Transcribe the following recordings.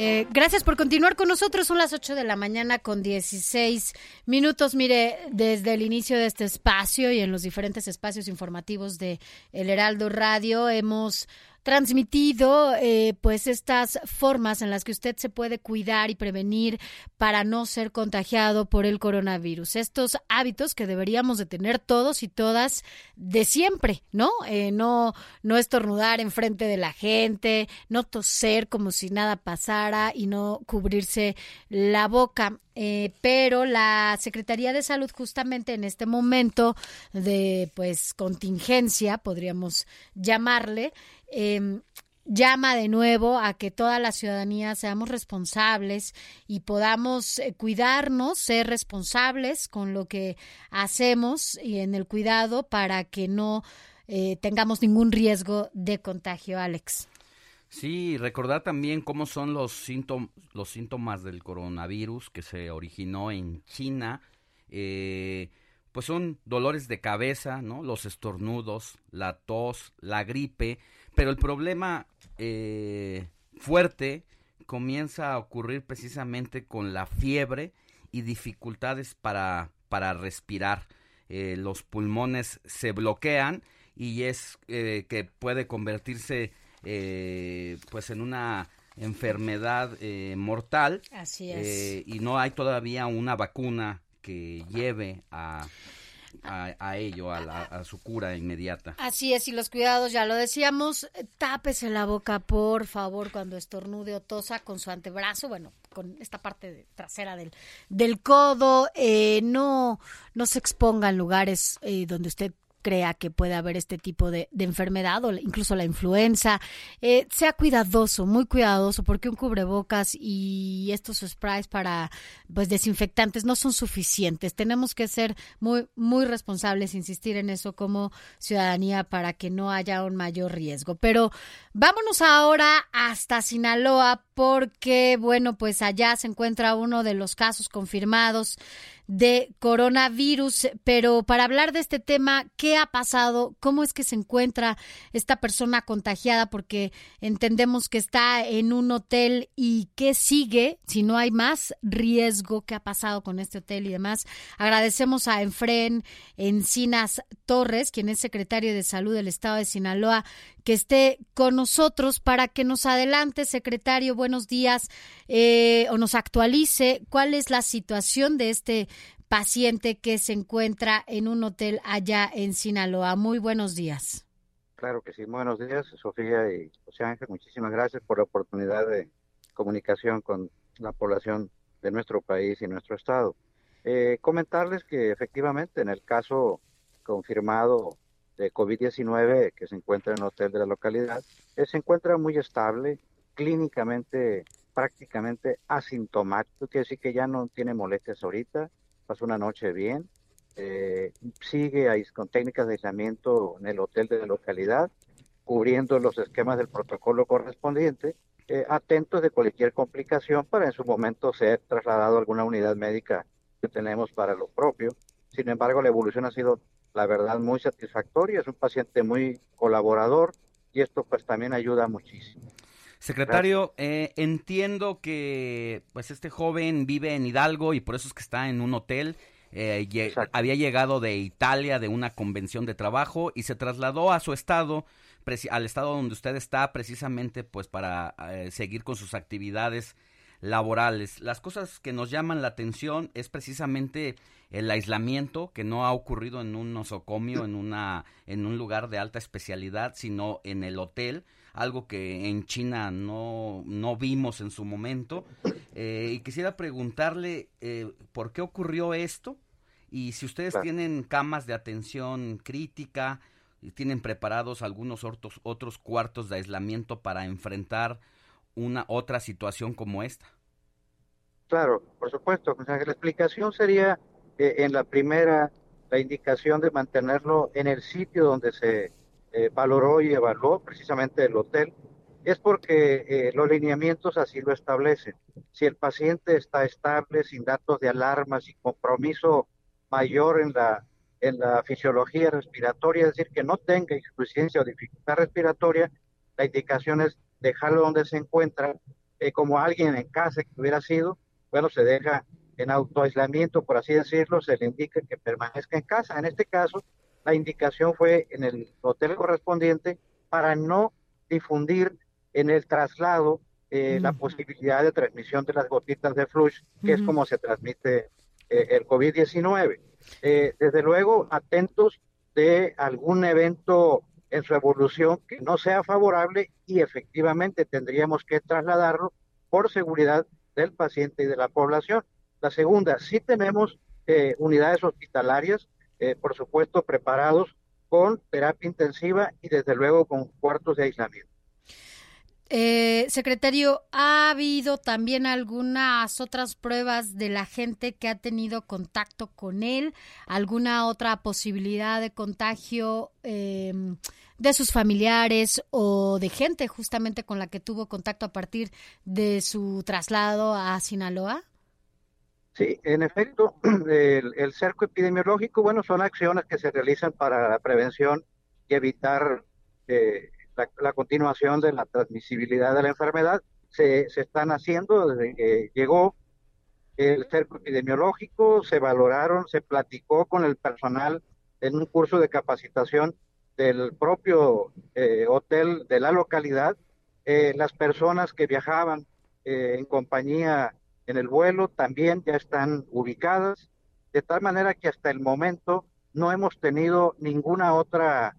Eh, gracias por continuar con nosotros. Son las 8 de la mañana con 16 minutos. Mire, desde el inicio de este espacio y en los diferentes espacios informativos de El Heraldo Radio hemos transmitido eh, pues estas formas en las que usted se puede cuidar y prevenir para no ser contagiado por el coronavirus. Estos hábitos que deberíamos de tener todos y todas de siempre, ¿no? Eh, no, no estornudar enfrente de la gente, no toser como si nada pasara y no cubrirse la boca. Eh, pero la Secretaría de Salud justamente en este momento de pues contingencia, podríamos llamarle, eh, llama de nuevo a que toda la ciudadanía seamos responsables y podamos eh, cuidarnos, ser responsables con lo que hacemos y en el cuidado para que no eh, tengamos ningún riesgo de contagio, Alex. Sí, recordar también cómo son los, síntomas, los síntomas del coronavirus que se originó en China. Eh, pues son dolores de cabeza, ¿no? Los estornudos, la tos, la gripe, pero el problema eh, fuerte comienza a ocurrir precisamente con la fiebre y dificultades para, para respirar. Eh, los pulmones se bloquean y es eh, que puede convertirse pues en una enfermedad mortal. Así es. y no hay todavía una vacuna que lleve a, a, ello, a, su cura inmediata. Así es, y los cuidados, ya lo decíamos, tápese la boca, por favor, cuando estornude o tosa con su antebrazo, bueno, con esta parte trasera del, del codo, eh, no, no se exponga en lugares eh, donde usted crea que puede haber este tipo de, enfermedad o incluso la influenza, eh, sea cuidadoso, muy cuidadoso, porque un cubrebocas y estos sprays para pues desinfectantes no son suficientes. Tenemos que ser muy, muy responsables, insistir en eso como ciudadanía para que no haya un mayor riesgo. Pero vámonos ahora hasta Sinaloa, porque bueno, pues allá se encuentra uno de los casos confirmados de coronavirus. Pero para hablar de este tema, ¿qué ha pasado? ¿Cómo es que se encuentra esta persona contagiada? Porque entendemos que está en un hotel y qué sigue si no hay más riesgo que ha pasado con este hotel y demás. Agradecemos a Enfren Encinas Torres, quien es secretario de Salud del Estado de Sinaloa, que esté con nosotros para que nos adelante, secretario, buenos días, eh, o nos actualice cuál es la situación de este paciente que se encuentra en un hotel allá en Sinaloa. Muy buenos días. Claro que sí, buenos días, Sofía y José Ángel. Muchísimas gracias por la oportunidad de comunicación con la población de nuestro país y nuestro estado. Eh, comentarles que efectivamente en el caso confirmado de COVID-19 que se encuentra en el hotel de la localidad, eh, se encuentra muy estable, clínicamente prácticamente asintomático, quiere decir que ya no tiene molestias ahorita, pasó una noche bien, eh, sigue ahí con técnicas de aislamiento en el hotel de la localidad, cubriendo los esquemas del protocolo correspondiente, eh, atentos de cualquier complicación para en su momento ser trasladado a alguna unidad médica que tenemos para lo propio. Sin embargo, la evolución ha sido la verdad, muy satisfactoria. Es un paciente muy colaborador y esto pues también ayuda muchísimo. Secretario, eh, entiendo que pues este joven vive en Hidalgo y por eso es que está en un hotel. Eh, había llegado de Italia de una convención de trabajo y se trasladó a su estado, al estado donde usted está, precisamente pues para eh, seguir con sus actividades laborales. Las cosas que nos llaman la atención es precisamente el aislamiento que no ha ocurrido en un nosocomio, en una en un lugar de alta especialidad, sino en el hotel, algo que en China no, no vimos en su momento. Eh, y quisiera preguntarle eh, por qué ocurrió esto y si ustedes tienen camas de atención crítica, tienen preparados algunos otros, otros cuartos de aislamiento para enfrentar una otra situación como esta. Claro, por supuesto. la explicación sería eh, en la primera la indicación de mantenerlo en el sitio donde se eh, valoró y evaluó, precisamente el hotel, es porque eh, los lineamientos así lo establecen. Si el paciente está estable, sin datos de alarma, sin compromiso mayor en la, en la fisiología respiratoria, es decir, que no tenga insuficiencia o dificultad respiratoria, la indicación es dejarlo donde se encuentra, eh, como alguien en casa que hubiera sido, bueno, se deja en autoaislamiento, por así decirlo, se le indica que permanezca en casa. En este caso, la indicación fue en el hotel correspondiente para no difundir en el traslado eh, la posibilidad de transmisión de las gotitas de flush, que es como se transmite eh, el COVID-19. Eh, desde luego, atentos de algún evento en su evolución que no sea favorable y efectivamente tendríamos que trasladarlo por seguridad del paciente y de la población. La segunda, sí tenemos unidades hospitalarias, por supuesto, preparados con terapia intensiva y desde luego con cuartos de aislamiento. Eh, secretario, ¿ha habido también algunas otras pruebas de la gente que ha tenido contacto con él? ¿Alguna otra posibilidad de contagio em, de sus familiares o de gente justamente con la que tuvo contacto a partir de su traslado a Sinaloa? Sí, en efecto, el, cerco epidemiológico, bueno, son acciones que se realizan para la prevención y evitar eh, la, continuación de la transmisibilidad de la enfermedad. Se, se están haciendo desde que llegó el cerco epidemiológico, se valoraron, se platicó con el personal en un curso de capacitación del propio eh, hotel de la localidad, eh, las personas que viajaban eh, en compañía en el vuelo también ya están ubicadas, de tal manera que hasta el momento no hemos tenido ninguna otra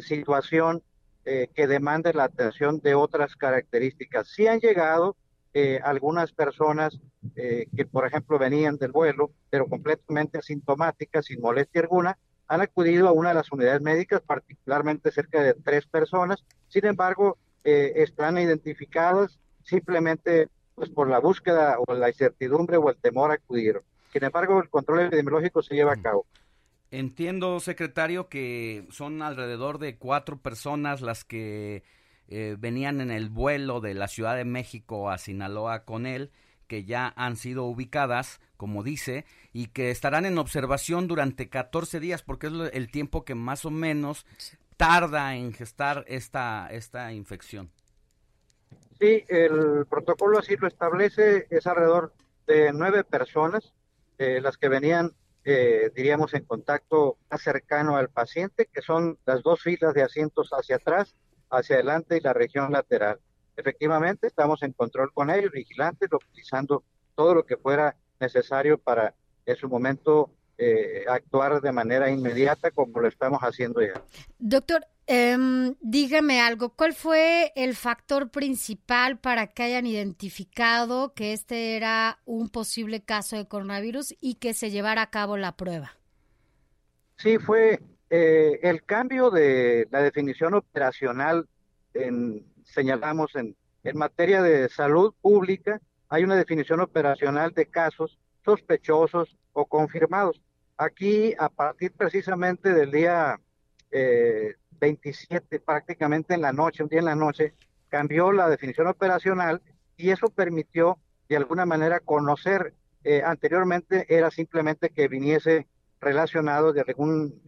situación eh, que demande la atención de otras características. Sí han llegado eh, algunas personas eh, que, por ejemplo, venían del vuelo, pero completamente asintomáticas, sin molestia alguna, han acudido a una de las unidades médicas, particularmente cerca de tres personas. Sin embargo, están identificadas simplemente pues, por la búsqueda o la incertidumbre o el temor acudieron. Sin embargo, el control epidemiológico se lleva a cabo. Entiendo, secretario, que son alrededor de cuatro personas las que eh, venían en el vuelo de la Ciudad de México a Sinaloa con él, que ya han sido ubicadas, como dice, y que estarán en observación durante 14 días, porque es el tiempo que más o menos tarda en gestar esta, esta infección. Sí, el protocolo así lo establece, es alrededor de nueve personas, eh, las que venían eh, diríamos, en contacto más cercano al paciente, que son las dos filas de asientos hacia atrás, hacia adelante y la región lateral. Efectivamente, estamos en control con ellos, vigilantes, utilizando todo lo que fuera necesario para en su momento eh, actuar de manera inmediata como lo estamos haciendo ya. Doctor, eh, dígame algo, ¿cuál fue el factor principal para que hayan identificado que este era un posible caso de coronavirus y que se llevara a cabo la prueba? Sí, fue eh, el cambio de la definición operacional, en, señalamos en, en materia de salud pública, hay una definición operacional de casos sospechosos o confirmados. Aquí, a partir precisamente del día eh, 27 prácticamente en la noche, un día en la noche, cambió la definición operacional y eso permitió de alguna manera conocer, eh, anteriormente era simplemente que viniese relacionado de algún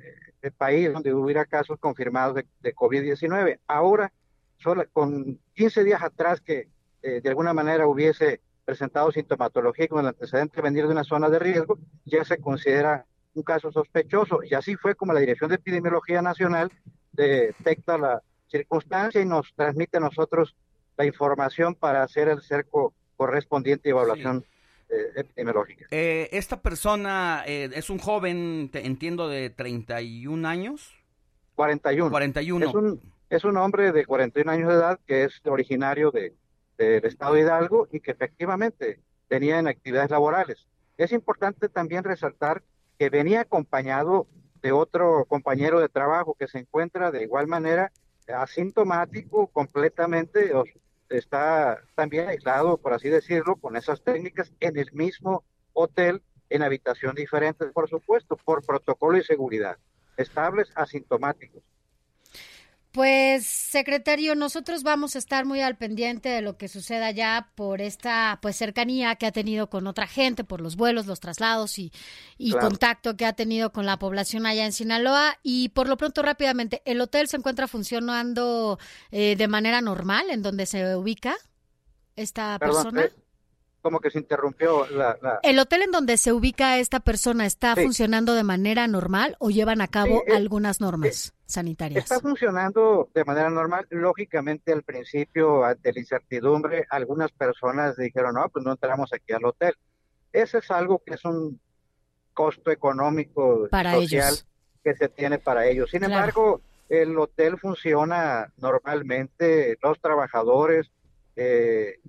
eh, país donde hubiera casos confirmados de, COVID-19. Ahora, solo, con 15 días atrás que eh, de alguna manera hubiese presentado sintomatología con el antecedente de venir de una zona de riesgo, ya se considera un caso sospechoso. Y así fue como la Dirección de Epidemiología Nacional detecta la circunstancia y nos transmite a nosotros la información para hacer el cerco correspondiente y evaluación eh, epidemiológica. Eh, esta persona eh, es un joven, entiendo, de 31 años. 41. 41. Es un, es un hombre de 41 años de edad que es originario de, del estado de Hidalgo y que efectivamente tenía en actividades laborales. Es importante también resaltar que venía acompañado de otro compañero de trabajo que se encuentra de igual manera asintomático completamente, está también aislado, por así decirlo, con esas técnicas en el mismo hotel, en habitación diferente, por supuesto, por protocolo y seguridad, estables, asintomáticos. Pues, secretario, nosotros vamos a estar muy al pendiente de lo que suceda ya por esta pues cercanía que ha tenido con otra gente, por los vuelos, los traslados y, y contacto que ha tenido con la población allá en Sinaloa. Y por lo pronto, rápidamente, ¿el hotel se encuentra funcionando eh, de manera normal en donde se ubica esta persona? Eh, como que se interrumpió la, ¿El hotel en donde se ubica esta persona está funcionando de manera normal o llevan a cabo eh, algunas normas sanitarias? Está funcionando de manera normal. Lógicamente, al principio, ante la incertidumbre, algunas personas dijeron, no, pues no entramos aquí al hotel. Ese es algo que es un costo económico para social que se tiene para ellos. Sin embargo, el hotel funciona normalmente, los trabajadores... Eh,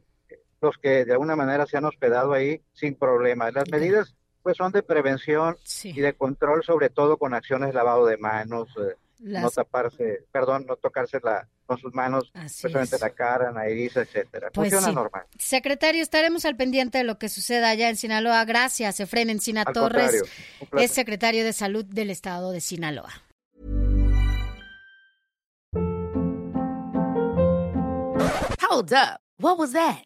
los que de alguna manera se han hospedado ahí sin problema. Las medidas pues son de prevención y de control, sobre todo con acciones de lavado de manos, eh, no taparse, perdón, no tocarse la, con sus manos, especialmente la cara, nariz, etcétera. Pues Funciona normal. Secretario, estaremos al pendiente de lo que suceda allá en Sinaloa. Gracias, Efren Encina Torres, es secretario de Salud del Estado de Sinaloa. Hold up. What was that?